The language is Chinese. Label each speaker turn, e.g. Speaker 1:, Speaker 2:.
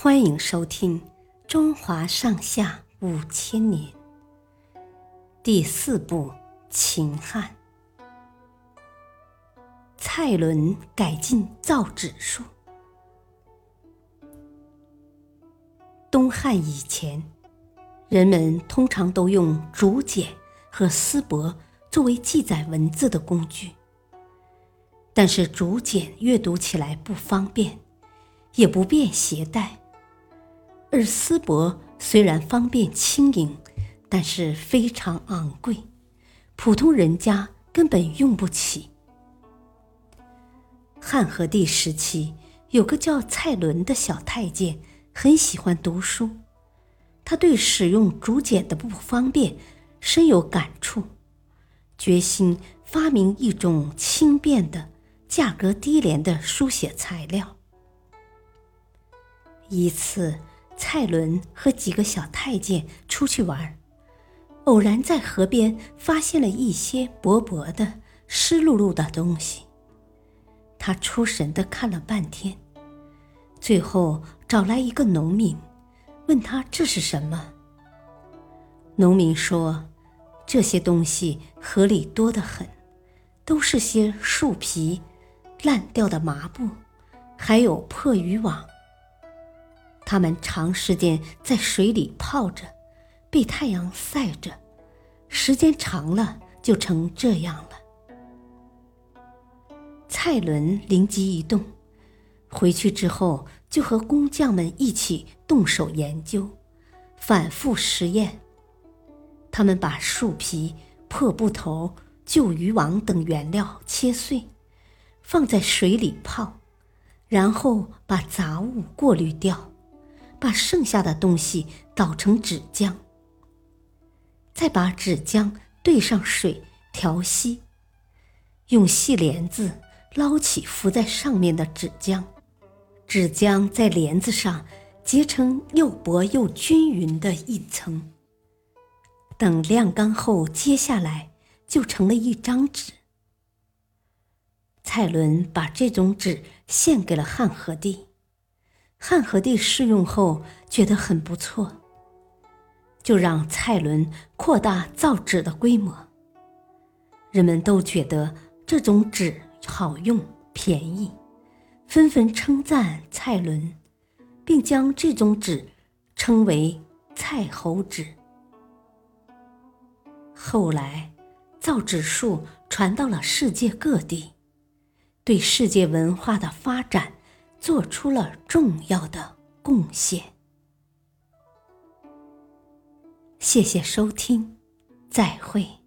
Speaker 1: 欢迎收听《中华上下五千年》第四部《秦汉》。蔡伦改进造纸术。东汉以前，人们通常都用竹简和丝帛作为记载文字的工具，但是竹简阅读起来不方便，也不便携带。而丝帛虽然方便轻盈，但是非常昂贵，普通人家根本用不起。汉和帝时期，有个叫蔡伦的小太监，很喜欢读书，他对使用竹简的不方便深有感触，决心发明一种轻便的、价格低廉的书写材料。一次。蔡伦和几个小太监出去玩，偶然在河边发现了一些薄薄的、湿漉漉的东西。他出神的看了半天，最后找来一个农民，问他这是什么。农民说：“这些东西河里多得很，都是些树皮、烂掉的麻布，还有破渔网。”它们长时间在水里泡着，被太阳晒着，时间长了就成这样了。蔡伦灵机一动，回去之后就和工匠们一起动手研究，反复实验。他们把树皮、破布头、旧渔网等原料切碎，放在水里泡，然后把杂物过滤掉。把剩下的东西捣成纸浆，再把纸浆兑上水调稀，用细帘子捞起浮在上面的纸浆，纸浆在帘子上结成又薄又均匀的一层。等晾干后揭下来，就成了一张纸。蔡伦把这种纸献给了汉和帝。汉和帝试用后觉得很不错，就让蔡伦扩大造纸的规模。人们都觉得这种纸好用、便宜，纷纷称赞蔡伦，并将这种纸称为“蔡侯纸”。后来，造纸术传到了世界各地，对世界文化的发展。做出了重要的贡献。谢谢收听，再会。